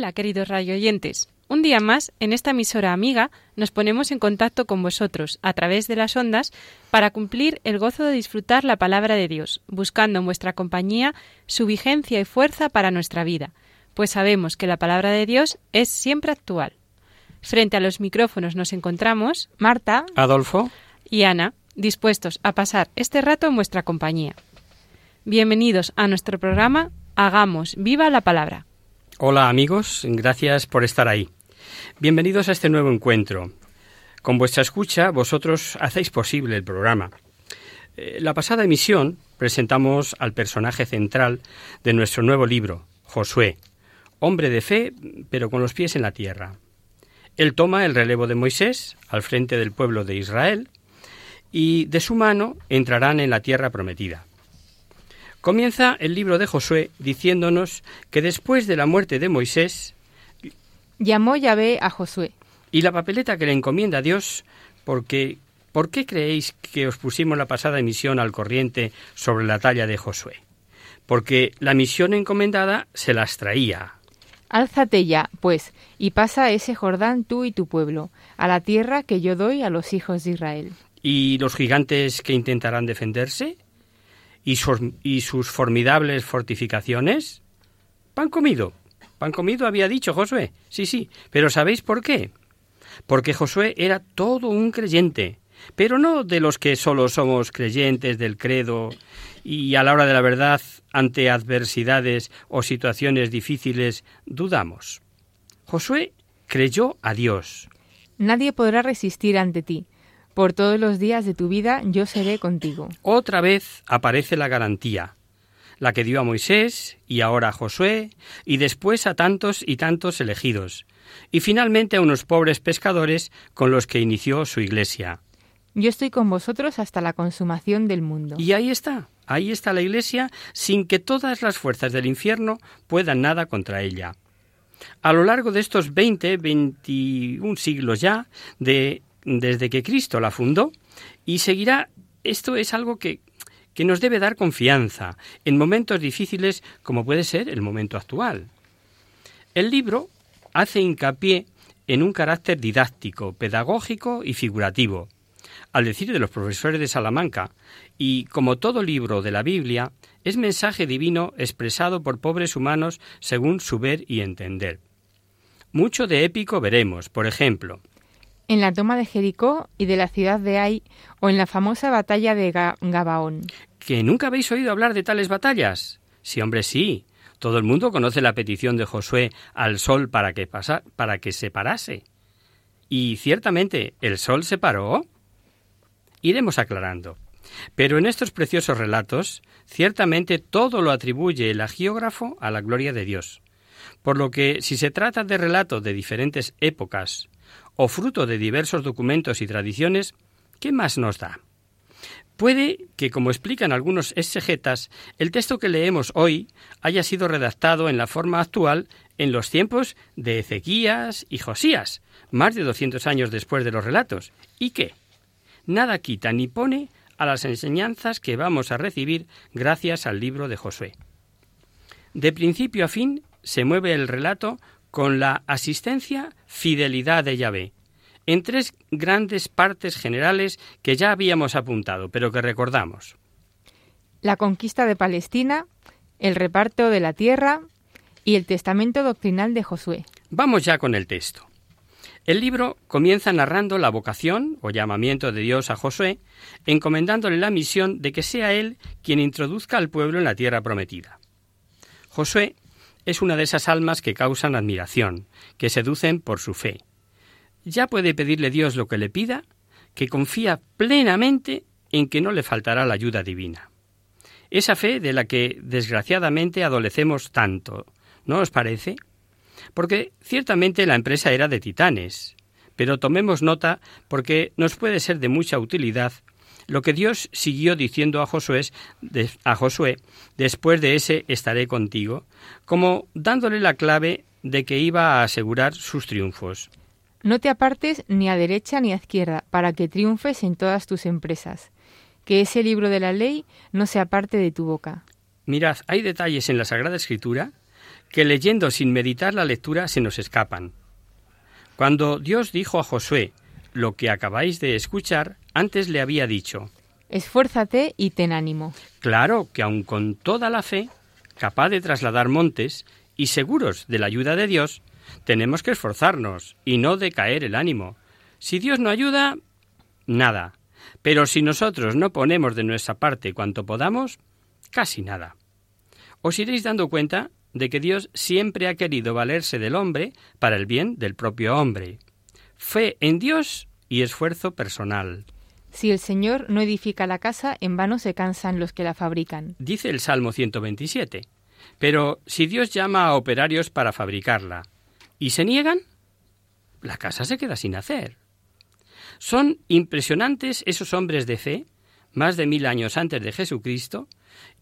Hola, queridos radio oyentes. Un día más, en esta emisora amiga, nos ponemos en contacto con vosotros a través de las ondas para cumplir el gozo de disfrutar la palabra de Dios, buscando en vuestra compañía su vigencia y fuerza para nuestra vida, pues sabemos que la palabra de Dios es siempre actual. Frente a los micrófonos nos encontramos Marta Adolfo. y Ana, dispuestos a pasar este rato en vuestra compañía. Bienvenidos a nuestro programa Hagamos viva la palabra. Hola amigos, gracias por estar ahí. Bienvenidos a este nuevo encuentro. Con vuestra escucha, vosotros hacéis posible el programa. Eh, La pasada emisión presentamos al personaje central de nuestro nuevo libro, Josué, hombre de fe, pero con los pies en la tierra. Él toma el relevo de Moisés al frente del pueblo de Israel y de su mano entrarán en la tierra prometida. Comienza el libro de Josué diciéndonos que después de la muerte de Moisés Llamó Yahvé a Josué. y la papeleta que le encomienda a Dios, porque ¿por qué creéis que os pusimos la pasada emisión al corriente sobre la talla de Josué? Porque la misión encomendada se las traía. Álzate ya, pues, y pasa ese Jordán tú y tu pueblo, a la tierra que yo doy a los hijos de Israel. ¿Y los gigantes que intentarán defenderse? ¿Y sus, formidables fortificaciones? Pan comido. Pan comido había dicho Josué. Sí, sí. Pero ¿sabéis por qué? Porque Josué era todo un creyente, pero no de los que solo somos creyentes del credo y a la hora de la verdad, ante adversidades o situaciones difíciles, dudamos. Josué creyó a Dios. Nadie podrá resistir ante ti. Por todos los días de tu vida yo seré contigo. Otra vez aparece la garantía, la que dio a Moisés y ahora a Josué y después a tantos y tantos elegidos, y finalmente a unos pobres pescadores con los que inició su iglesia. Yo estoy con vosotros hasta la consumación del mundo. Y ahí está, ahí está la iglesia sin que todas las fuerzas del infierno puedan nada contra ella. A lo largo de estos 20, 21 siglos ya, de, desde que Cristo la fundó, y seguirá, esto es algo que, que nos debe dar confianza en momentos difíciles como puede ser el momento actual. El libro hace hincapié en un carácter didáctico, pedagógico y figurativo. Al decir de los profesores de Salamanca, y como todo libro de la Biblia, es mensaje divino expresado por pobres humanos según su ver y entender. Mucho de épico veremos, por ejemplo, En la toma de Jericó y de la ciudad de Ai, o en la famosa batalla de Ga- Gabaón. ¿que nunca habéis oído hablar de tales batallas? Sí, hombre, sí. Todo el mundo conoce la petición de Josué al sol para que, para que se parase. Y ciertamente, ¿el sol se paró? Iremos aclarando. Pero en estos preciosos relatos, ciertamente todo lo atribuye el agiógrafo a la gloria de Dios. Por lo que, si se trata de relatos de diferentes épocas o fruto de diversos documentos y tradiciones, ¿qué más nos da? Puede que, como explican algunos exegetas, el texto que leemos hoy haya sido redactado en la forma actual en los tiempos de Ezequías y Josías, más de 200 años después de los relatos, y que nada quita ni pone a las enseñanzas que vamos a recibir gracias al libro de Josué. De principio a fin se mueve el relato con la asistencia fidelidad de Yahvé, en tres grandes partes generales que ya habíamos apuntado, pero que recordamos. La conquista de Palestina, el reparto de la tierra y el testamento doctrinal de Josué. Vamos ya con el texto. El libro comienza narrando la vocación o llamamiento de Dios a Josué, encomendándole la misión de que sea él quien introduzca al pueblo en la tierra prometida. Josué es una de esas almas que causan admiración, que seducen por su fe. Ya puede pedirle Dios lo que le pida, que confía plenamente en que no le faltará la ayuda divina. Esa fe de la que desgraciadamente adolecemos tanto, ¿no os parece? Porque ciertamente la empresa era de titanes, pero tomemos nota porque nos puede ser de mucha utilidad lo que Dios siguió diciendo a Josué, a Josué después de ese estaré contigo, como dándole la clave de que iba a asegurar sus triunfos. No te apartes ni a derecha ni a izquierda, para que triunfes en todas tus empresas. Que ese libro de la ley no se aparte de tu boca. Mirad, hay detalles en la Sagrada Escritura que leyendo sin meditar la lectura se nos escapan. Cuando Dios dijo a Josué, lo que acabáis de escuchar, antes le había dicho, Esfuérzate y ten ánimo. Claro que aun con toda la fe, capaz de trasladar montes y seguros de la ayuda de Dios, tenemos que esforzarnos y no decaer el ánimo. Si Dios no ayuda, nada. Pero si nosotros no ponemos de nuestra parte cuanto podamos, casi nada. Os iréis dando cuenta de que Dios siempre ha querido valerse del hombre para el bien del propio hombre. Fe en Dios y esfuerzo personal. Si el Señor no edifica la casa, en vano se cansan los que la fabrican. Dice el Salmo 127. Pero si Dios llama a operarios para fabricarla y se niegan, la casa se queda sin hacer. Son impresionantes esos hombres de fe, más de mil años antes de Jesucristo,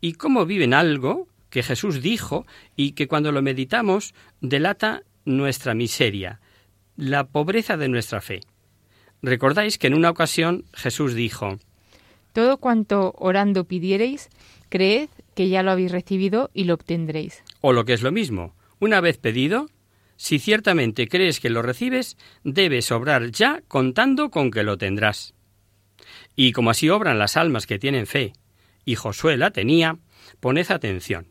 y cómo viven algo que Jesús dijo y que cuando lo meditamos delata nuestra miseria, la pobreza de nuestra fe. Recordáis que en una ocasión Jesús dijo, Todo cuanto orando pidiereis, creed que ya lo habéis recibido y lo obtendréis. O lo que es lo mismo, una vez pedido, si ciertamente crees que lo recibes, debes obrar ya contando con que lo tendrás. Y como así obran las almas que tienen fe, y Josué la tenía, poned atención.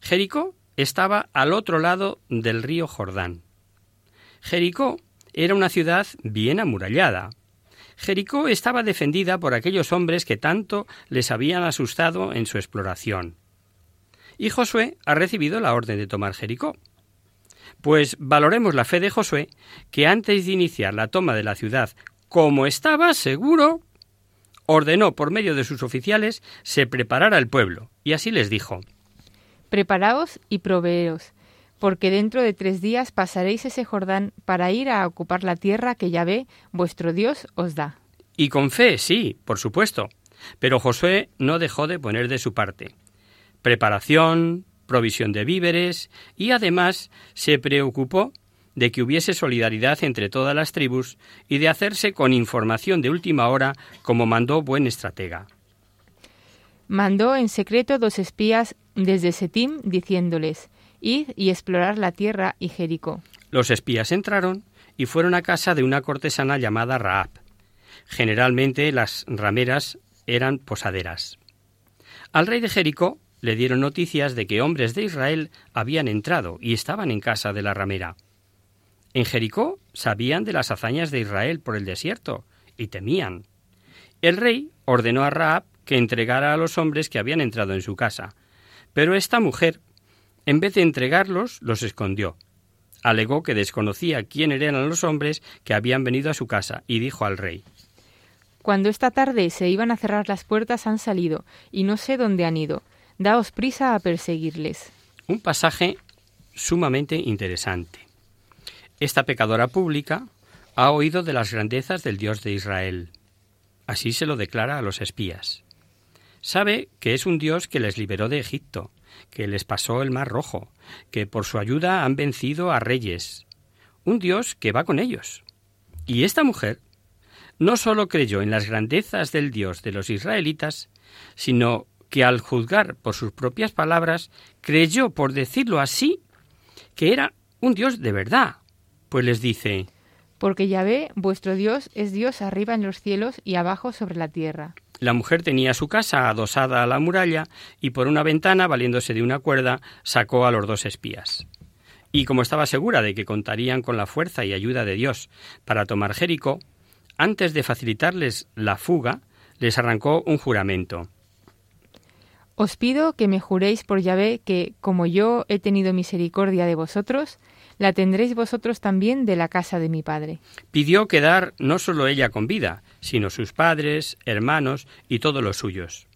Jericó estaba al otro lado del río Jordán. Jericó era una ciudad bien amurallada. Jericó estaba defendida por aquellos hombres que tanto les habían asustado en su exploración. Y Josué ha recibido la orden de tomar Jericó. Pues valoremos la fe de Josué, que antes de iniciar la toma de la ciudad, como estaba seguro, ordenó por medio de sus oficiales se preparara el pueblo, y así les dijo Preparaos y proveeos, porque dentro de tres días pasaréis ese Jordán para ir a ocupar la tierra que Yahvé, vuestro Dios, os da. Y con fe, sí, por supuesto. Pero Josué no dejó de poner de su parte. Preparación, provisión de víveres y además se preocupó de que hubiese solidaridad entre todas las tribus y de hacerse con información de última hora como mandó buen estratega. Mandó en secreto dos espías desde Setim diciéndoles, Id y explorar la tierra y Jericó. Los espías entraron y fueron a casa de una cortesana llamada Raab. Generalmente las rameras eran posaderas. Al rey de Jericó le dieron noticias de que hombres de Israel habían entrado y estaban en casa de la ramera. En Jericó sabían de las hazañas de Israel por el desierto y temían. El rey ordenó a Raab que entregara a los hombres que habían entrado en su casa, pero esta mujer, en vez de entregarlos, los escondió. Alegó que desconocía quién eran los hombres que habían venido a su casa y dijo al rey Cuando esta tarde se iban a cerrar las puertas han salido, y no sé dónde han ido. Daos prisa a perseguirles. Un pasaje sumamente interesante. Esta pecadora pública ha oído de las grandezas del Dios de Israel. Así se lo declara a los espías. Sabe que es un Dios que les liberó de Egipto, que les pasó el Mar Rojo, que por su ayuda han vencido a reyes. Un Dios que va con ellos. Y esta mujer no sólo creyó en las grandezas del Dios de los israelitas, sino que al juzgar por sus propias palabras, creyó, por decirlo así, que era un Dios de verdad, pues les dice Porque Yahvé, vuestro Dios, es Dios arriba en los cielos y abajo sobre la tierra. La mujer tenía su casa adosada a la muralla y por una ventana, valiéndose de una cuerda, sacó a los dos espías. Y como estaba segura de que contarían con la fuerza y ayuda de Dios para tomar Jericó, antes de facilitarles la fuga, les arrancó un juramento. Os pido que me juréis por Yahvé que, como yo he tenido misericordia de vosotros, la tendréis vosotros también de la casa de mi padre. Pidió quedar no solo ella con vida, sino sus padres, hermanos y todos los suyos.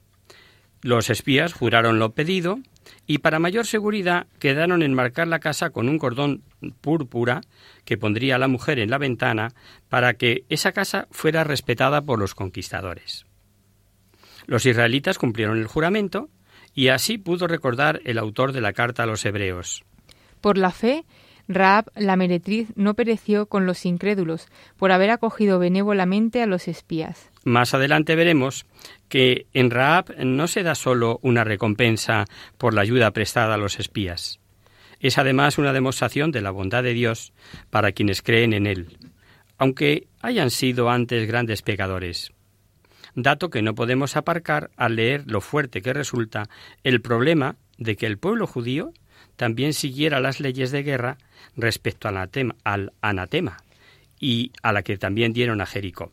Los espías juraron lo pedido y para mayor seguridad quedaron en marcar la casa con un cordón púrpura que pondría la mujer en la ventana para que esa casa fuera respetada por los conquistadores. Los israelitas cumplieron el juramento y así pudo recordar el autor de la carta a los hebreos. Por la fe, Raab la meretriz no pereció con los incrédulos por haber acogido benévolamente a los espías. Más adelante veremos que en Raab no se da solo una recompensa por la ayuda prestada a los espías. Es además una demostración de la bondad de Dios para quienes creen en Él, aunque hayan sido antes grandes pecadores. Dato que no podemos aparcar al leer lo fuerte que resulta el problema de que el pueblo judío también siguiera las leyes de guerra respecto al anatema, y a la que también dieron a Jericó.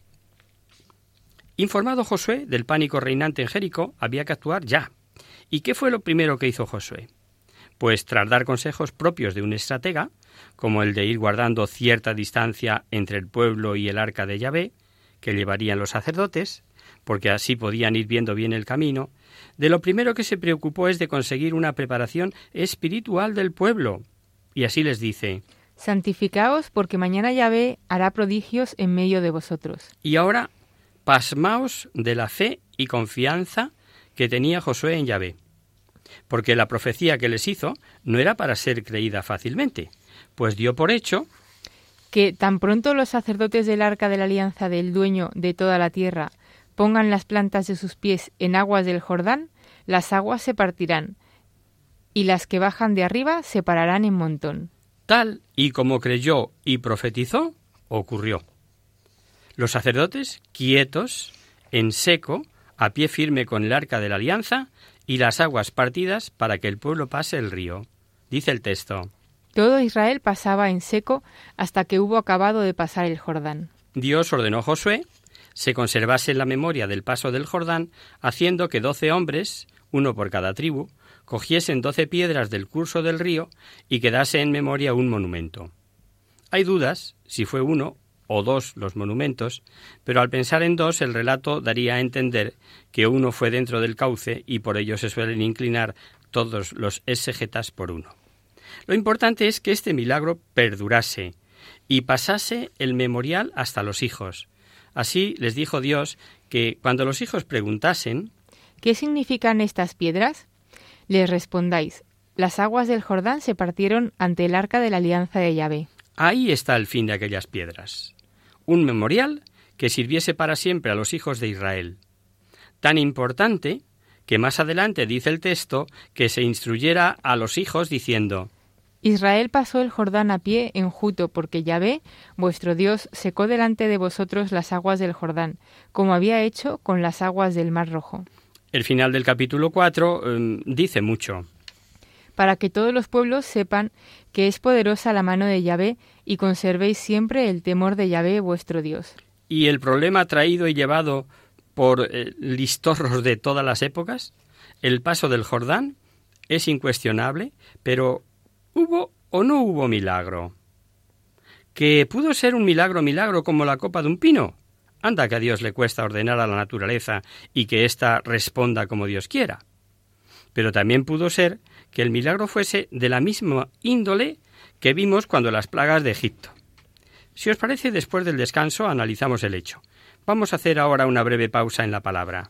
Informado Josué del pánico reinante en Jericó, había que actuar ya. ¿Y qué fue lo primero que hizo Josué? Pues tras dar consejos propios de un estratega, como el de ir guardando cierta distancia entre el pueblo y el arca de Yahvé, que llevarían los sacerdotes, porque así podían ir viendo bien el camino, de lo primero que se preocupó es de conseguir una preparación espiritual del pueblo. Y así les dice, Santificaos porque mañana Yahvé hará prodigios en medio de vosotros. Y ahora pasmaos de la fe y confianza que tenía Josué en Yahvé, porque la profecía que les hizo no era para ser creída fácilmente, pues dio por hecho que tan pronto los sacerdotes del arca de la alianza del dueño de toda la tierra pongan las plantas de sus pies en aguas del Jordán, las aguas se partirán, y las que bajan de arriba se pararán en montón. Tal y como creyó y profetizó, ocurrió. Los sacerdotes, quietos, en seco, a pie firme con el arca de la alianza, y las aguas partidas para que el pueblo pase el río. Dice el texto. Todo Israel pasaba en seco hasta que hubo acabado de pasar el Jordán. Dios ordenó a Josué se conservase la memoria del paso del Jordán, haciendo que doce hombres, uno por cada tribu, cogiesen doce piedras del curso del río y quedase en memoria un monumento. Hay dudas si fue uno o dos los monumentos, pero al pensar en dos el relato daría a entender que uno fue dentro del cauce y por ello se suelen inclinar todos los exegetas por uno. Lo importante es que este milagro perdurase y pasase el memorial hasta los hijos. Así les dijo Dios que cuando los hijos preguntasen ¿Qué significan estas piedras? Les respondáis, las aguas del Jordán se partieron ante el arca de la alianza de Yahvé. Ahí está el fin de aquellas piedras. Un memorial que sirviese para siempre a los hijos de Israel. Tan importante que más adelante dice el texto que se instruyera a los hijos diciendo Israel pasó el Jordán a pie enjuto, porque Yahvé, vuestro Dios, secó delante de vosotros las aguas del Jordán, como había hecho con las aguas del Mar Rojo. El final del capítulo 4 em, dice mucho. Para que todos los pueblos sepan que es poderosa la mano de Yahvé y conservéis siempre el temor de Yahvé vuestro Dios. ¿Y el problema traído y llevado por eh, listorros de todas las épocas? El paso del Jordán es incuestionable, pero ¿Hubo o no hubo milagro? ¿Que pudo ser un milagro milagro como la copa de un pino? Anda que a Dios le cuesta ordenar a la naturaleza y que ésta responda como Dios quiera. Pero también pudo ser que el milagro fuese de la misma índole que vimos cuando las plagas de Egipto. Si os parece, después del descanso analizamos el hecho. Vamos a hacer ahora una breve pausa en la palabra.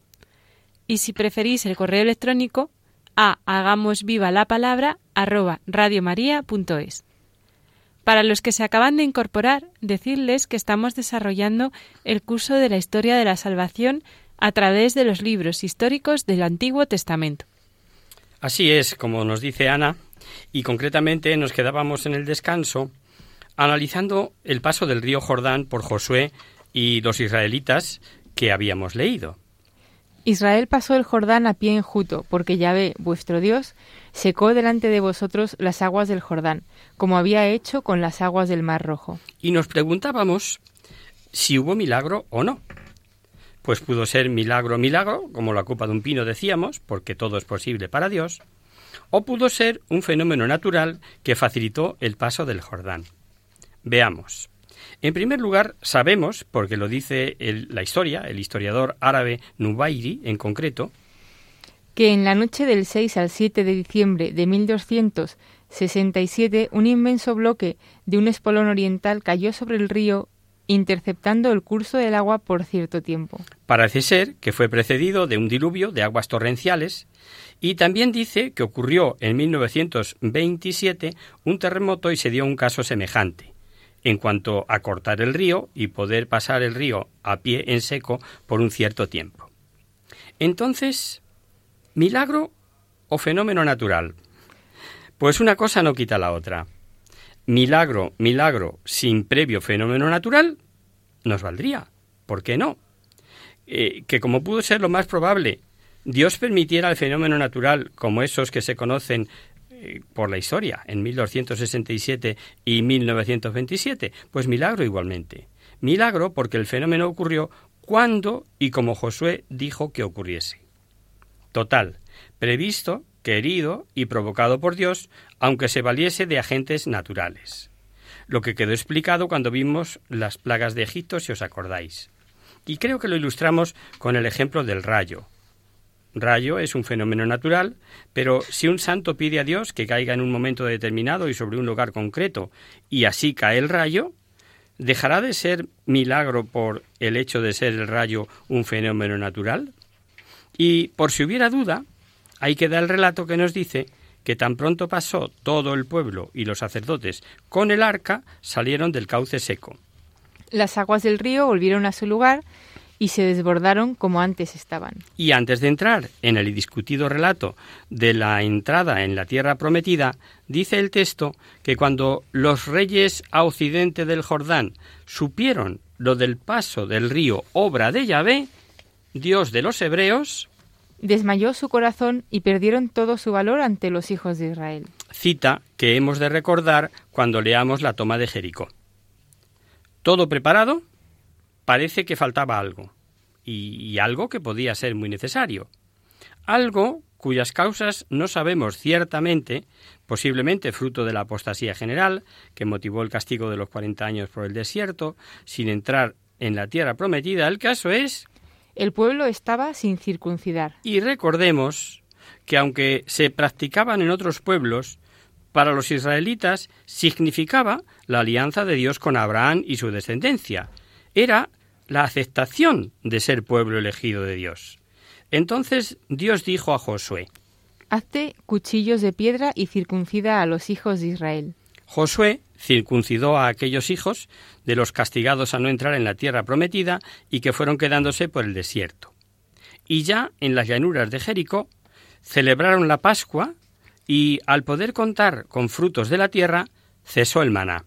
y si preferís el correo electrónico a hagamos viva la palabra arroba. Para los que se acaban de incorporar, decirles que estamos desarrollando el curso de la historia de la salvación a través de los libros históricos del Antiguo Testamento. Así es, como nos dice Ana, y concretamente nos quedábamos en el descanso analizando el paso del río Jordán por Josué y los israelitas que habíamos leído. Israel pasó el Jordán a pie enjuto, porque Yahvé, vuestro Dios, secó delante de vosotros las aguas del Jordán, como había hecho con las aguas del Mar Rojo. Y nos preguntábamos si hubo milagro o no. Pues pudo ser milagro, milagro, como la copa de un pino decíamos, porque todo es posible para Dios, o pudo ser un fenómeno natural que facilitó el paso del Jordán. Veamos. En primer lugar, sabemos, porque lo dice la historia, el historiador árabe Nubairi en concreto, que en la noche del 6 al 7 de diciembre de 1267 un inmenso bloque de un espolón oriental cayó sobre el río interceptando el curso del agua por cierto tiempo. Parece ser que fue precedido de un diluvio de aguas torrenciales y también dice que ocurrió en 1927 un terremoto y se dio un caso semejante en cuanto a cortar el río y poder pasar el río a pie en seco por un cierto tiempo. Entonces, ¿milagro o fenómeno natural? Pues una cosa no quita la otra. Milagro, milagro sin previo fenómeno natural, nos valdría. ¿Por qué no? Eh, que como pudo ser lo más probable, Dios permitiera el fenómeno natural como esos que se conocen por la historia, en 1267 y 1927? Pues milagro igualmente. Milagro porque el fenómeno ocurrió cuando y como Josué dijo que ocurriese. Total, previsto, querido y provocado por Dios, aunque se valiese de agentes naturales. Lo que quedó explicado cuando vimos las plagas de Egipto, si os acordáis. Y creo que lo ilustramos con el ejemplo del rayo, rayo es un fenómeno natural, pero si un santo pide a Dios que caiga en un momento determinado y sobre un lugar concreto, y así cae el rayo, ¿dejará de ser milagro por el hecho de ser el rayo un fenómeno natural? Y por si hubiera duda, hay que dar el relato que nos dice que tan pronto pasó todo el pueblo y los sacerdotes con el arca, salieron del cauce seco. Las aguas del río volvieron a su lugar y se desbordaron como antes estaban. Y antes de entrar en el discutido relato de la entrada en la tierra prometida, dice el texto que cuando los reyes a occidente del Jordán supieron lo del paso del río obra de Yahvé, Dios de los hebreos, desmayó su corazón y perdieron todo su valor ante los hijos de Israel. Cita que hemos de recordar cuando leamos la toma de Jericó. ¿Todo preparado? Parece que faltaba algo, y, algo que podía ser muy necesario. Algo cuyas causas no sabemos ciertamente, posiblemente fruto de la apostasía general, que motivó el castigo de los cuarenta años por el desierto, sin entrar en la tierra prometida. El caso es... El pueblo estaba sin circuncidar. Y recordemos que aunque se practicaban en otros pueblos, para los israelitas significaba la alianza de Dios con Abraham y su descendencia. Era la aceptación de ser pueblo elegido de Dios. Entonces Dios dijo a Josué, Hazte cuchillos de piedra y circuncida a los hijos de Israel. Josué circuncidó a aquellos hijos de los castigados a no entrar en la tierra prometida y que fueron quedándose por el desierto. Y ya en las llanuras de Jericó celebraron la Pascua y al poder contar con frutos de la tierra cesó el maná.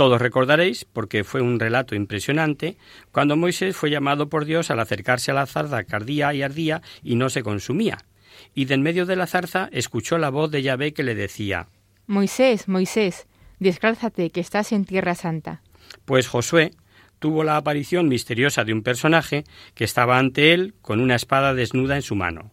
Todos recordaréis, porque fue un relato impresionante, cuando Moisés fue llamado por Dios al acercarse a la zarza que ardía y ardía y no se consumía. Y de en medio de la zarza escuchó la voz de Yahvé que le decía Moisés, Moisés, descálzate, que estás en tierra santa. Pues Josué tuvo la aparición misteriosa de un personaje que estaba ante él con una espada desnuda en su mano.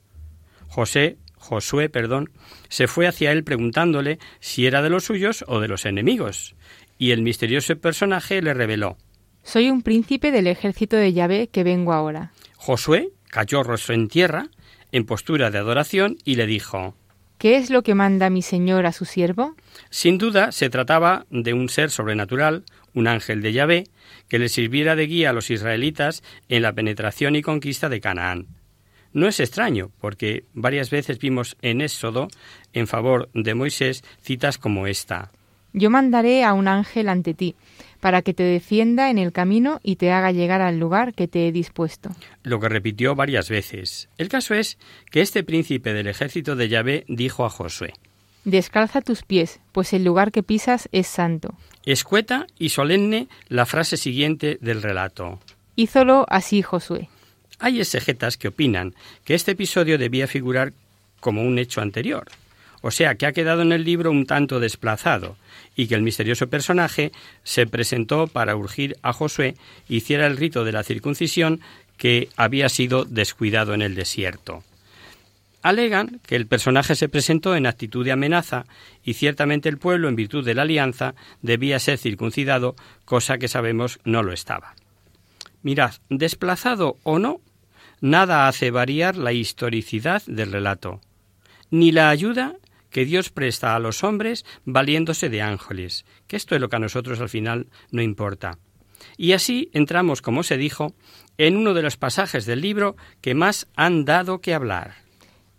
José, Josué, perdón, se fue hacia él preguntándole si era de los suyos o de los enemigos, y el misterioso personaje le reveló Soy un príncipe del ejército de Yahvé que vengo ahora. Josué cayó rostro en tierra, en postura de adoración, y le dijo ¿Qué es lo que manda mi señor a su siervo? Sin duda se trataba de un ser sobrenatural, un ángel de Yahvé, que le sirviera de guía a los israelitas en la penetración y conquista de Canaán. No es extraño, porque varias veces vimos en Éxodo, en favor de Moisés, citas como esta. Yo mandaré a un ángel ante ti, para que te defienda en el camino y te haga llegar al lugar que te he dispuesto. Lo que repitió varias veces. El caso es que este príncipe del ejército de Yahvé dijo a Josué Descalza tus pies, pues el lugar que pisas es santo. Escueta y solemne la frase siguiente del relato. Hízolo así Josué. Hay exegetas que opinan que este episodio debía figurar como un hecho anterior, o sea que ha quedado en el libro un tanto desplazado, y que el misterioso personaje se presentó para urgir a Josué hiciera el rito de la circuncisión que había sido descuidado en el desierto. Alegan que el personaje se presentó en actitud de amenaza y ciertamente el pueblo, en virtud de la alianza, debía ser circuncidado, cosa que sabemos no lo estaba. Mirad, desplazado o no, nada hace variar la historicidad del relato, ni la ayuda que Dios presta a los hombres valiéndose de ángeles, que esto es lo que a nosotros al final no importa. Y así entramos, como se dijo, en uno de los pasajes del libro que más han dado que hablar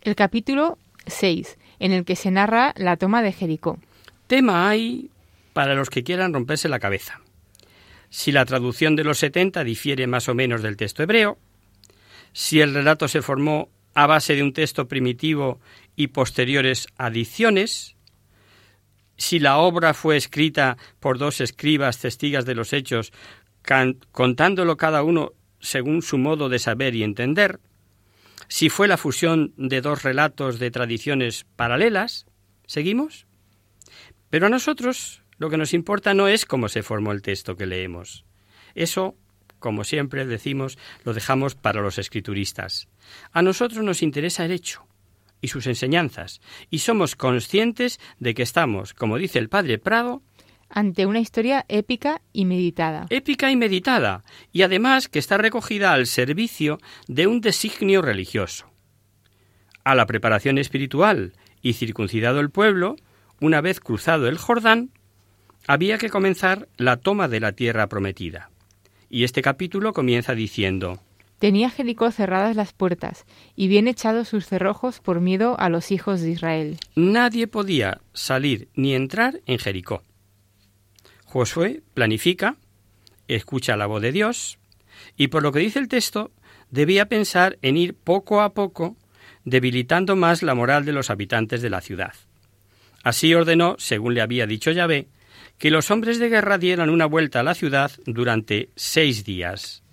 el capítulo 6, en el que se narra la toma de Jericó. Tema hay para los que quieran romperse la cabeza. Si la traducción de los 70 difiere más o menos del texto hebreo, si el relato se formó a base de un texto primitivo y posteriores adiciones, si la obra fue escrita por dos escribas testigas de los hechos, contándolo cada uno según su modo de saber y entender, si fue la fusión de dos relatos de tradiciones paralelas. ¿Seguimos? Pero a nosotros lo que nos importa no es cómo se formó el texto que leemos. Eso, como siempre decimos, lo dejamos para los escrituristas. A nosotros nos interesa el hecho y sus enseñanzas, y somos conscientes de que estamos, como dice el padre Prado, ante una historia épica y meditada. Épica y meditada, y además que está recogida al servicio de un designio religioso. A la preparación espiritual y circuncidado el pueblo, una vez cruzado el Jordán, había que comenzar la toma de la tierra prometida. Y este capítulo comienza diciendo Tenía Jericó cerradas las puertas y bien echados sus cerrojos por miedo a los hijos de Israel. Nadie podía salir ni entrar en Jericó. Josué planifica, escucha la voz de Dios, y por lo que dice el texto, debía pensar en ir poco a poco debilitando más la moral de los habitantes de la ciudad. Así ordenó, según le había dicho Yahvé, que los hombres de guerra dieran una vuelta a la ciudad durante seis días.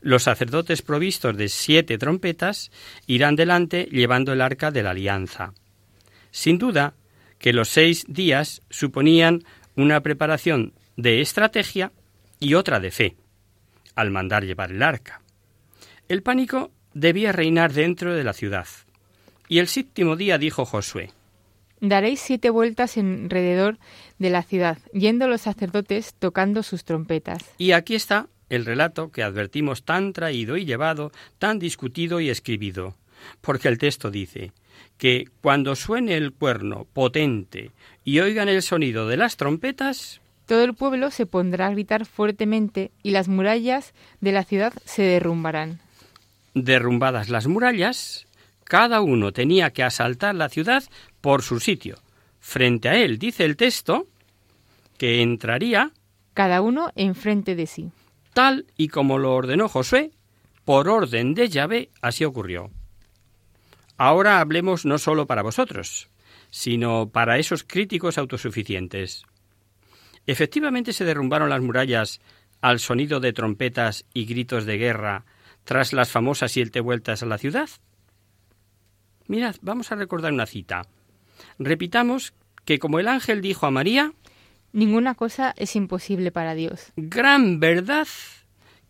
Los sacerdotes provistos de siete trompetas irán delante llevando el arca de la alianza. Sin duda que los seis días suponían una preparación de estrategia y otra de fe, al mandar llevar el arca. El pánico debía reinar dentro de la ciudad. Y el séptimo día dijo Josué, Daréis siete vueltas alrededor de la ciudad, yendo los sacerdotes tocando sus trompetas. Y aquí está el relato que advertimos tan traído y llevado, tan discutido y escribido, porque el texto dice, que cuando suene el cuerno potente y oigan el sonido de las trompetas, todo el pueblo se pondrá a gritar fuertemente y las murallas de la ciudad se derrumbarán. Derrumbadas las murallas, cada uno tenía que asaltar la ciudad por su sitio. Frente a él, dice el texto, que entraría cada uno enfrente de sí. Tal y como lo ordenó Josué, por orden de Yahvé, así ocurrió. Ahora hablemos no solo para vosotros, sino para esos críticos autosuficientes. ¿Efectivamente se derrumbaron las murallas al sonido de trompetas y gritos de guerra tras las famosas siete vueltas a la ciudad? Mirad, vamos a recordar una cita. Repitamos que como el ángel dijo a María, Ninguna cosa es imposible para Dios. Gran verdad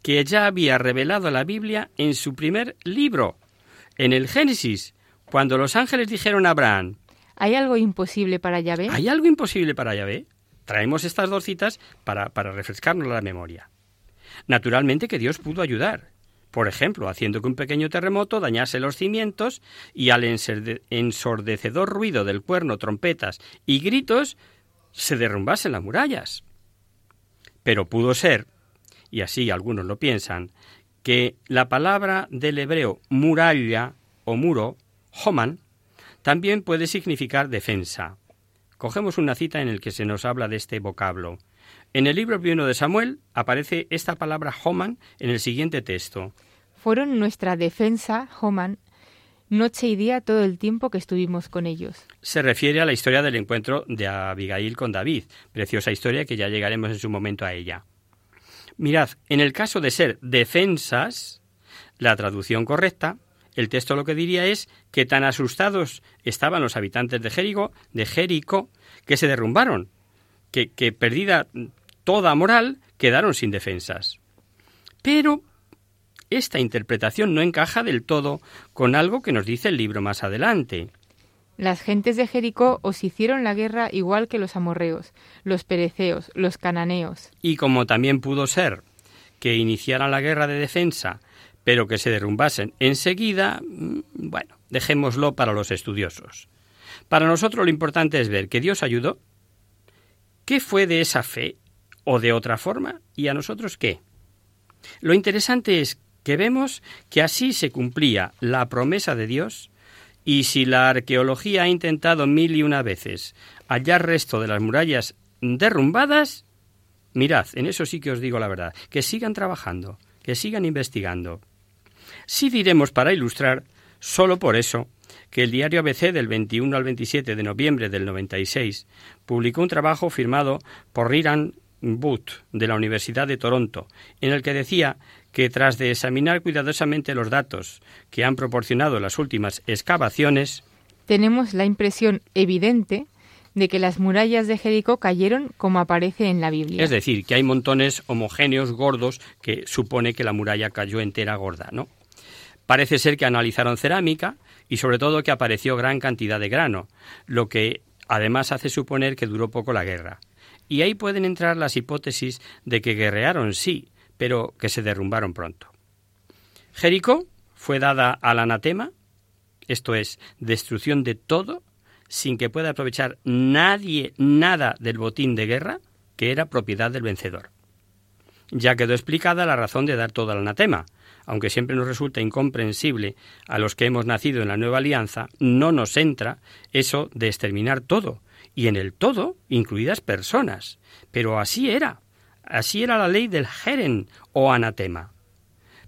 que ya había revelado la Biblia en su primer libro, en el Génesis, cuando los ángeles dijeron a Abraham, ¿Hay algo imposible para Yahvé? ¿hay algo imposible para Yahvé? Traemos estas dos citas para, para refrescarnos la memoria. Naturalmente que Dios pudo ayudar, por ejemplo, haciendo que un pequeño terremoto dañase los cimientos y al ensordecedor ruido del cuerno, trompetas y gritos se derrumbasen las murallas. Pero pudo ser, y así algunos lo piensan, que la palabra del hebreo muralla o muro, homan, también puede significar defensa. Cogemos una cita en el que se nos habla de este vocablo. En el libro primero de Samuel aparece esta palabra homan en el siguiente texto. Fueron nuestra defensa, Homan, noche y día todo el tiempo que estuvimos con ellos. Se refiere a la historia del encuentro de Abigail con David, preciosa historia que ya llegaremos en su momento a ella. Mirad, en el caso de ser defensas, la traducción correcta, el texto lo que diría es que tan asustados estaban los habitantes de Jericó, de Jericó, que se derrumbaron, que, que perdida toda moral, quedaron sin defensas. Pero esta interpretación no encaja del todo con algo que nos dice el libro más adelante. Las gentes de Jericó os hicieron la guerra igual que los amorreos, los pereceos, los cananeos. Y como también pudo ser que iniciaran la guerra de defensa, pero que se derrumbasen enseguida, mm, bueno, dejémoslo para los estudiosos. Para nosotros lo importante es ver que Dios ayudó. ¿Qué fue de esa fe o de otra forma? ¿Y a nosotros qué? Lo interesante es que vemos que así se cumplía la promesa de Dios y si la arqueología ha intentado mil y una veces hallar resto de las murallas derrumbadas, mirad, en eso sí que os digo la verdad, que sigan trabajando, que sigan investigando. Sí diremos para ilustrar, solo por eso, que el diario ABC del 21 al 27 de noviembre del 96 publicó un trabajo firmado por Riran Booth de la Universidad de Toronto, en el que decía que tras de examinar cuidadosamente los datos que han proporcionado las últimas excavaciones, Tenemos la impresión evidente de que las murallas de Jericó cayeron como aparece en la Biblia. es decir, que hay montones homogéneos gordos que supone que la muralla cayó entera gorda, ¿no? Parece ser que analizaron cerámica y sobre todo que apareció gran cantidad de grano, lo que además hace suponer que duró poco la guerra. Y ahí pueden entrar las hipótesis de que guerrearon sí, pero que se derrumbaron pronto. Jericó fue dada al anatema, esto es, destrucción de todo, sin que pueda aprovechar nadie nada del botín de guerra, que era propiedad del vencedor. Ya quedó explicada la razón de dar todo al anatema, aunque siempre nos resulta incomprensible a los que hemos nacido en la nueva alianza, no nos entra eso de exterminar todo, y en el todo incluidas personas. Pero así era, así era la ley del Jeren o anatema.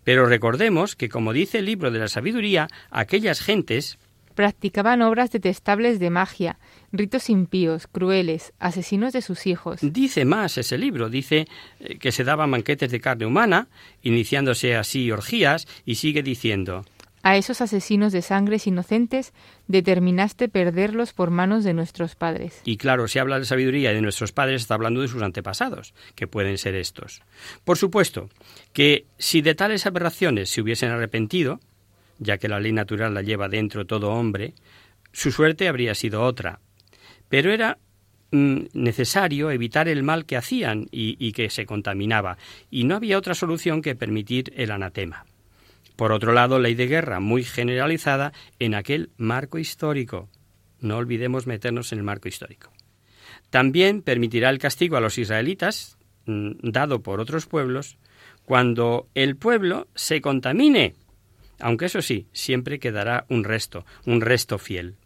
Pero recordemos que, como dice el libro de la sabiduría, aquellas gentes Practicaban obras detestables de magia, ritos impíos, crueles, asesinos de sus hijos. Dice más ese libro, dice eh, que se daban banquetes de carne humana, iniciándose así orgías, y sigue diciendo, A esos asesinos de sangres inocentes determinaste perderlos por manos de nuestros padres. y claro, si habla de sabiduría de nuestros padres, está hablando de sus antepasados, que pueden ser estos. Por supuesto, que si de tales aberraciones se hubiesen arrepentido, ya que la ley natural la lleva dentro todo hombre, su suerte habría sido otra. Pero era mm, necesario evitar el mal que hacían y que se contaminaba, y no había otra solución que permitir el anatema. Por otro lado, ley de guerra muy generalizada en aquel marco histórico. No olvidemos meternos en el marco histórico. También permitirá el castigo a los israelitas, mm, dado por otros pueblos, cuando el pueblo se contamine, aunque eso sí, siempre quedará un resto, un resto fiel.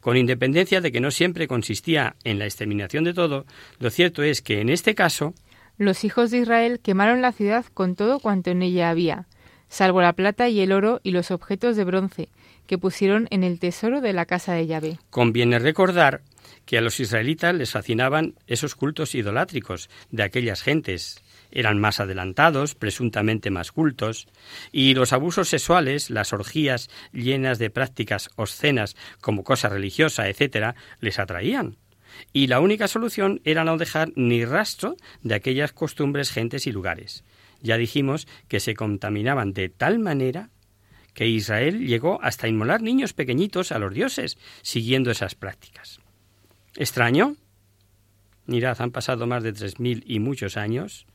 Con independencia de que no siempre consistía en la exterminación de todo, lo cierto es que en este caso Los hijos de Israel quemaron la ciudad con todo cuanto en ella había, salvo la plata y el oro y los objetos de bronce que pusieron en el tesoro de la casa de Yahvé. Conviene recordar que a los israelitas les fascinaban esos cultos idolátricos de aquellas gentes. Eran más adelantados, presuntamente más cultos, y los abusos sexuales, las orgías llenas de prácticas obscenas como cosa religiosa, etcétera, les atraían. y la única solución era no dejar ni rastro de aquellas costumbres, gentes y lugares. Ya dijimos que se contaminaban de tal manera que Israel llegó hasta inmolar niños pequeñitos a los dioses, siguiendo esas prácticas. ¿Extraño? Mirad, han pasado más de tres mil y muchos años,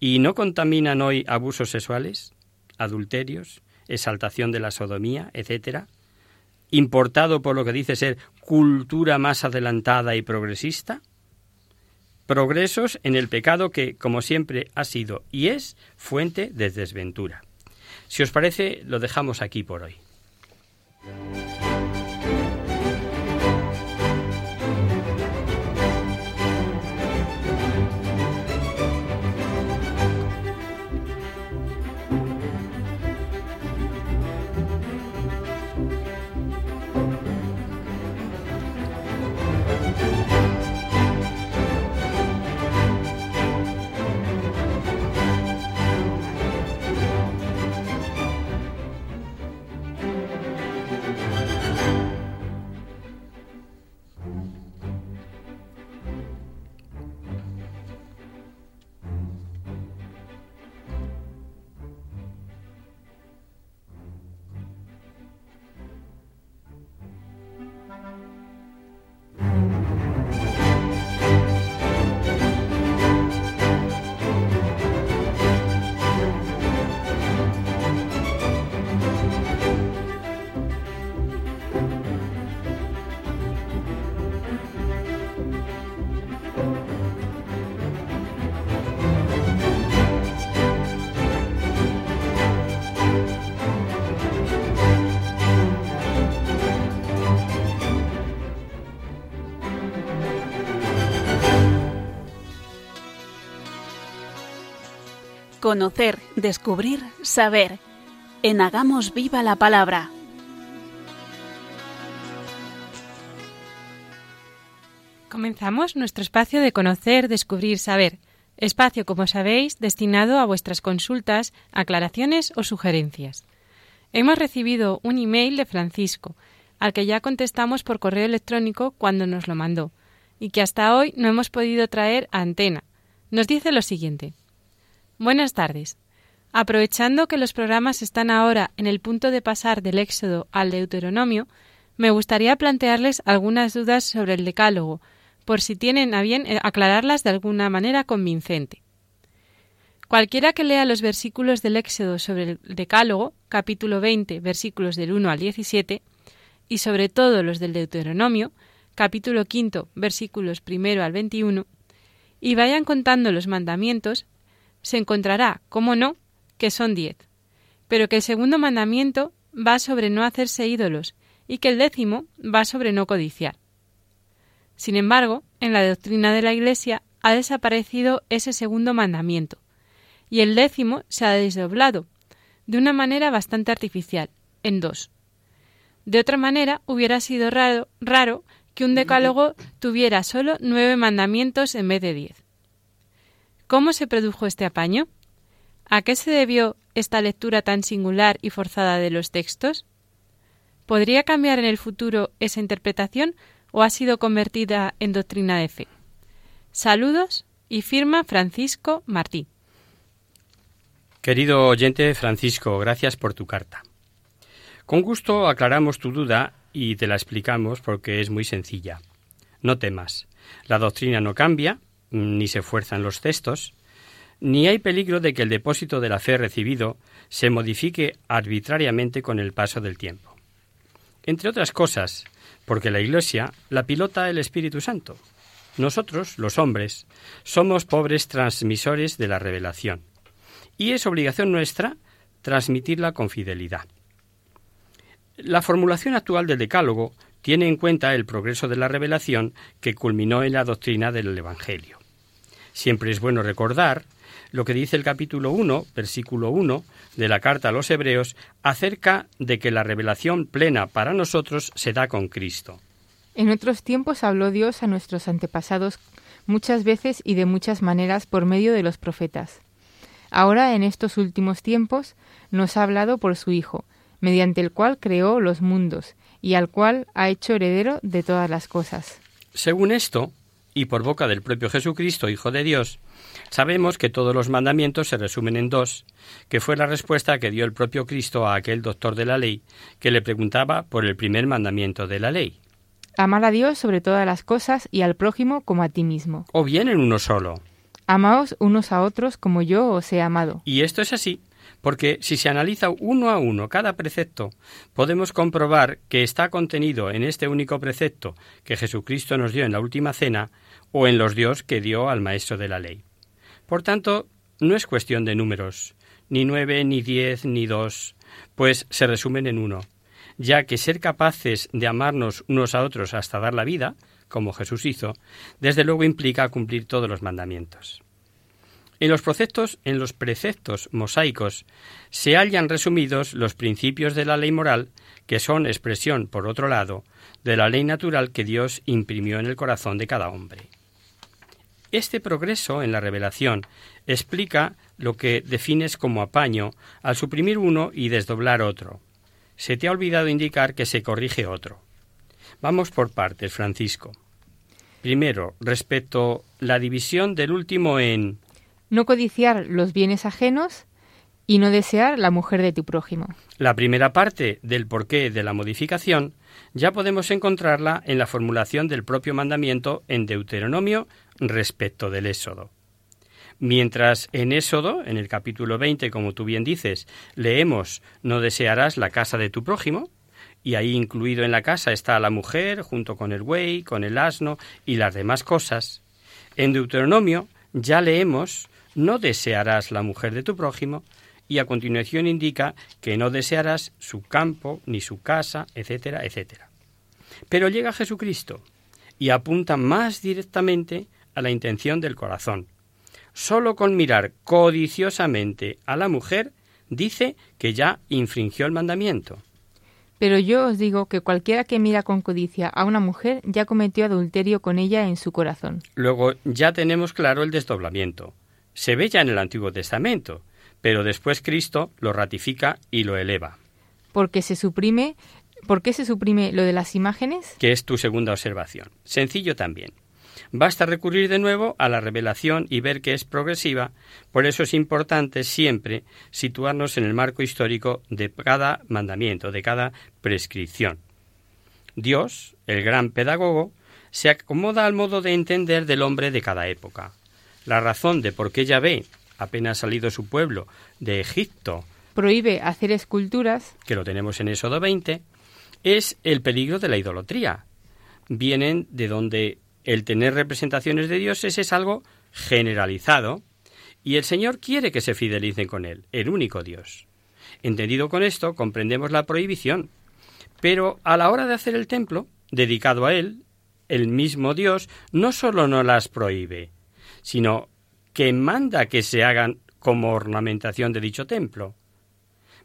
y no contaminan hoy abusos sexuales, adulterios, exaltación de la sodomía, etcétera, importado por lo que dice ser cultura más adelantada y progresista? Progresos en el pecado que, como siempre, ha sido y es fuente de desventura. Si os parece, lo dejamos aquí por hoy. Conocer, descubrir, saber. En Hagamos Viva la Palabra. Comenzamos nuestro espacio de conocer, descubrir, saber. Espacio, como sabéis, destinado a vuestras consultas, aclaraciones o sugerencias. Hemos recibido un email de Francisco, al que ya contestamos por correo electrónico cuando nos lo mandó, y que hasta hoy no hemos podido traer a antena. Nos dice lo siguiente. Buenas tardes. Aprovechando que los programas están ahora en el punto de pasar del Éxodo al Deuteronomio, me gustaría plantearles algunas dudas sobre el Decálogo, por si tienen a bien eh, aclararlas de alguna manera convincente. Cualquiera que lea los versículos del Éxodo sobre el Decálogo, capítulo 20, versículos del 1 al 17, y sobre todo los del Deuteronomio, capítulo 5, versículos primero al 21, y vayan contando los mandamientos, se encontrará, como no, que son diez, pero que el segundo mandamiento va sobre no hacerse ídolos y que el décimo va sobre no codiciar. Sin embargo, en la doctrina de la Iglesia ha desaparecido ese segundo mandamiento, y el décimo se ha desdoblado, de una manera bastante artificial, en dos. De otra manera, hubiera sido raro, raro que un decálogo tuviera solo nueve mandamientos en vez de diez. ¿Cómo se produjo este apaño? ¿A qué se debió esta lectura tan singular y forzada de los textos? ¿Podría cambiar en el futuro esa interpretación o ha sido convertida en doctrina de fe? Saludos y firma Francisco Martí. Querido oyente Francisco, gracias por tu carta. Con gusto aclaramos tu duda y te la explicamos porque es muy sencilla. No temas. La doctrina no cambia, ni se fuerzan los textos, ni hay peligro de que el depósito de la fe recibido se modifique arbitrariamente con el paso del tiempo. Entre otras cosas, porque la Iglesia la pilota el Espíritu Santo. Nosotros, los hombres, somos pobres transmisores de la revelación, y es obligación nuestra transmitirla con fidelidad. La formulación actual del Decálogo tiene en cuenta el progreso de la revelación que culminó en la doctrina del Evangelio. Siempre es bueno recordar lo que dice el capítulo 1, versículo 1 de la carta a los Hebreos acerca de que la revelación plena para nosotros se da con Cristo. En otros tiempos habló Dios a nuestros antepasados muchas veces y de muchas maneras por medio de los profetas. Ahora, en estos últimos tiempos, nos ha hablado por su Hijo, mediante el cual creó los mundos y al cual ha hecho heredero de todas las cosas. Según esto, y por boca del propio Jesucristo, Hijo de Dios, sabemos que todos los mandamientos se resumen en dos, que fue la respuesta que dio el propio Cristo a aquel doctor de la ley que le preguntaba por el primer mandamiento de la ley. Amar a Dios sobre todas las cosas y al prójimo como a ti mismo. O bien en uno solo. Amaos unos a otros como yo os he amado. Y esto es así, porque si se analiza uno a uno cada precepto, podemos comprobar que está contenido en este único precepto que Jesucristo nos dio en la última cena o en los dios que dio al maestro de la ley. Por tanto, no es cuestión de números, ni nueve, ni diez, ni dos, pues se resumen en uno, ya que ser capaces de amarnos unos a otros hasta dar la vida, como Jesús hizo, desde luego implica cumplir todos los mandamientos. En los preceptos, en los preceptos mosaicos se hallan resumidos los principios de la ley moral, que son expresión, por otro lado, de la ley natural que Dios imprimió en el corazón de cada hombre. Este progreso en la revelación explica lo que defines como apaño al suprimir uno y desdoblar otro. Se te ha olvidado indicar que se corrige otro. Vamos por partes, Francisco. Primero, respecto la división del último en no codiciar los bienes ajenos y no desear la mujer de tu prójimo. La primera parte del porqué de la modificación ya podemos encontrarla en la formulación del propio mandamiento en Deuteronomio respecto del Éxodo. Mientras en Éxodo, en el capítulo 20, como tú bien dices, leemos no desearás la casa de tu prójimo, y ahí incluido en la casa está la mujer junto con el buey, con el asno y las demás cosas, en Deuteronomio ya leemos no desearás la mujer de tu prójimo, y a continuación indica que no desearás su campo, ni su casa, etcétera, etcétera. Pero llega Jesucristo y apunta más directamente a la intención del corazón. Solo con mirar codiciosamente a la mujer dice que ya infringió el mandamiento. Pero yo os digo que cualquiera que mira con codicia a una mujer ya cometió adulterio con ella en su corazón. Luego ya tenemos claro el desdoblamiento se ve ya en el Antiguo Testamento, pero después Cristo lo ratifica y lo eleva. Porque se suprime, ¿Por qué se suprime lo de las imágenes? Que es tu segunda observación. Sencillo también. Basta recurrir de nuevo a la revelación y ver que es progresiva, por eso es importante siempre situarnos en el marco histórico de cada mandamiento, de cada prescripción. Dios, el gran pedagogo, se acomoda al modo de entender del hombre de cada época. La razón de por qué Yahvé, apenas salido su pueblo de Egipto, prohíbe hacer esculturas, que lo tenemos en Éxodo 20, es el peligro de la idolatría. Vienen de donde el tener representaciones de dioses es algo generalizado y el Señor quiere que se fidelicen con Él, el único Dios. Entendido con esto, comprendemos la prohibición. Pero a la hora de hacer el templo, dedicado a Él, el mismo Dios no solo no las prohíbe, sino que manda que se hagan como ornamentación de dicho templo.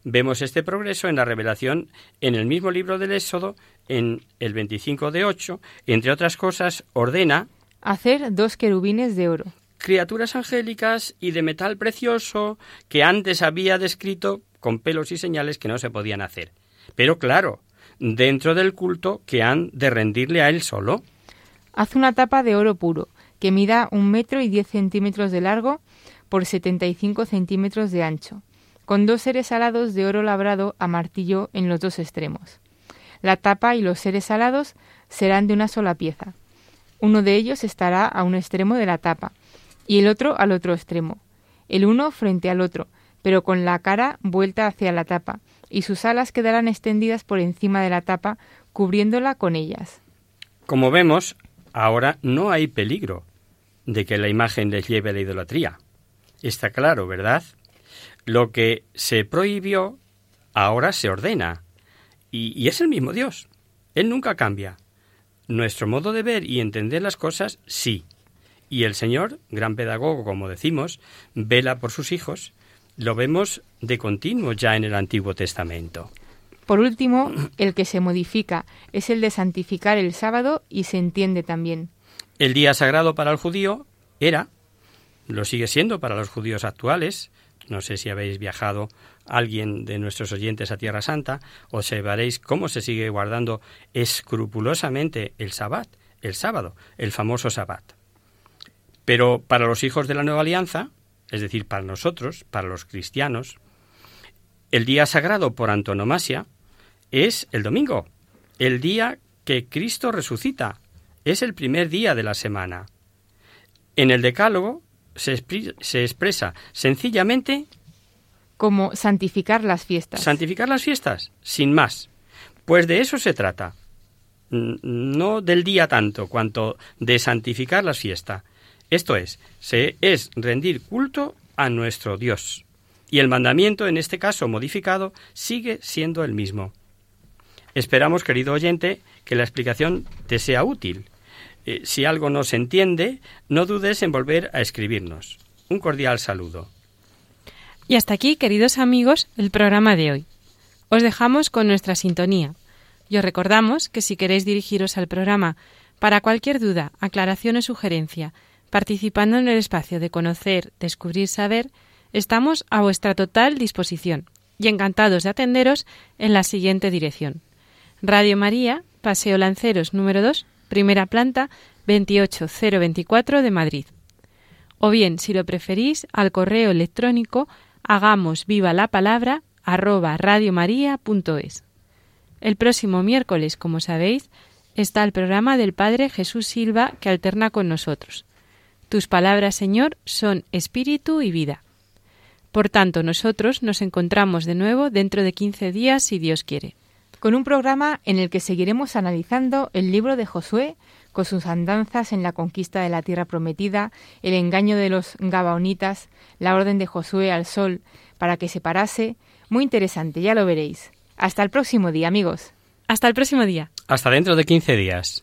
Vemos este progreso en la revelación en el mismo libro del Éxodo, en el 25 de 8, entre otras cosas, ordena hacer dos querubines de oro. Criaturas angélicas y de metal precioso que antes había descrito con pelos y señales que no se podían hacer. Pero claro, dentro del culto que han de rendirle a él solo. Haz una tapa de oro puro, que mida un metro y diez centímetros de largo por setenta y cinco centímetros de ancho, con dos seres alados de oro labrado a martillo en los dos extremos. La tapa y los seres alados serán de una sola pieza. Uno de ellos estará a un extremo de la tapa y el otro al otro extremo, el uno frente al otro, pero con la cara vuelta hacia la tapa, y sus alas quedarán extendidas por encima de la tapa, cubriéndola con ellas. Como vemos, ahora no hay peligro, de que la imagen les lleve a la idolatría. Está claro, ¿verdad? Lo que se prohibió ahora se ordena. Y, es el mismo Dios. Él nunca cambia. Nuestro modo de ver y entender las cosas, sí. Y el Señor, gran pedagogo, como decimos, vela por sus hijos. Lo vemos de continuo ya en el Antiguo Testamento. Por último, el que se modifica es el de santificar el sábado y se entiende también. El día sagrado para el judío era, lo sigue siendo para los judíos actuales, no sé si habéis viajado alguien de nuestros oyentes a Tierra Santa, observaréis cómo se sigue guardando escrupulosamente el sabbat, el sábado, el famoso sabbat. Pero para los hijos de la nueva alianza, es decir, para nosotros, para los cristianos, el día sagrado por antonomasia es el domingo, el día que Cristo resucita. Es el primer día de la semana. En el Decálogo se, expresa sencillamente como santificar las fiestas. Santificar las fiestas, sin más. Pues de eso se trata. No del día tanto, cuanto de santificar las fiestas. Esto es, se es rendir culto a nuestro Dios. Y el mandamiento, en este caso modificado, sigue siendo el mismo. Esperamos, querido oyente, que la explicación te sea útil. Eh, si algo no se entiende, no dudes en volver a escribirnos. Un cordial saludo. Y hasta aquí, queridos amigos, el programa de hoy. Os dejamos con nuestra sintonía. Y os recordamos que si queréis dirigiros al programa para cualquier duda, aclaración o sugerencia, participando en el espacio de conocer, descubrir, saber, estamos a vuestra total disposición y encantados de atenderos en la siguiente dirección. Radio María, Paseo Lanceros número 2, primera planta, 28024 de Madrid. O bien, si lo preferís, al correo electrónico hagamos viva la palabra arroba radiomaria.es. El próximo miércoles, como sabéis, está el programa del Padre Jesús Silva que alterna con nosotros. Tus palabras, Señor, son espíritu y vida. Por tanto, nosotros nos encontramos de nuevo dentro de 15 días, si Dios quiere con un programa en el que seguiremos analizando el libro de Josué con sus andanzas en la conquista de la tierra prometida, el engaño de los Gabaonitas, la orden de Josué al sol para que se parase. Muy interesante, ya lo veréis. Hasta el próximo día, amigos. Hasta el próximo día. Hasta dentro de 15 días.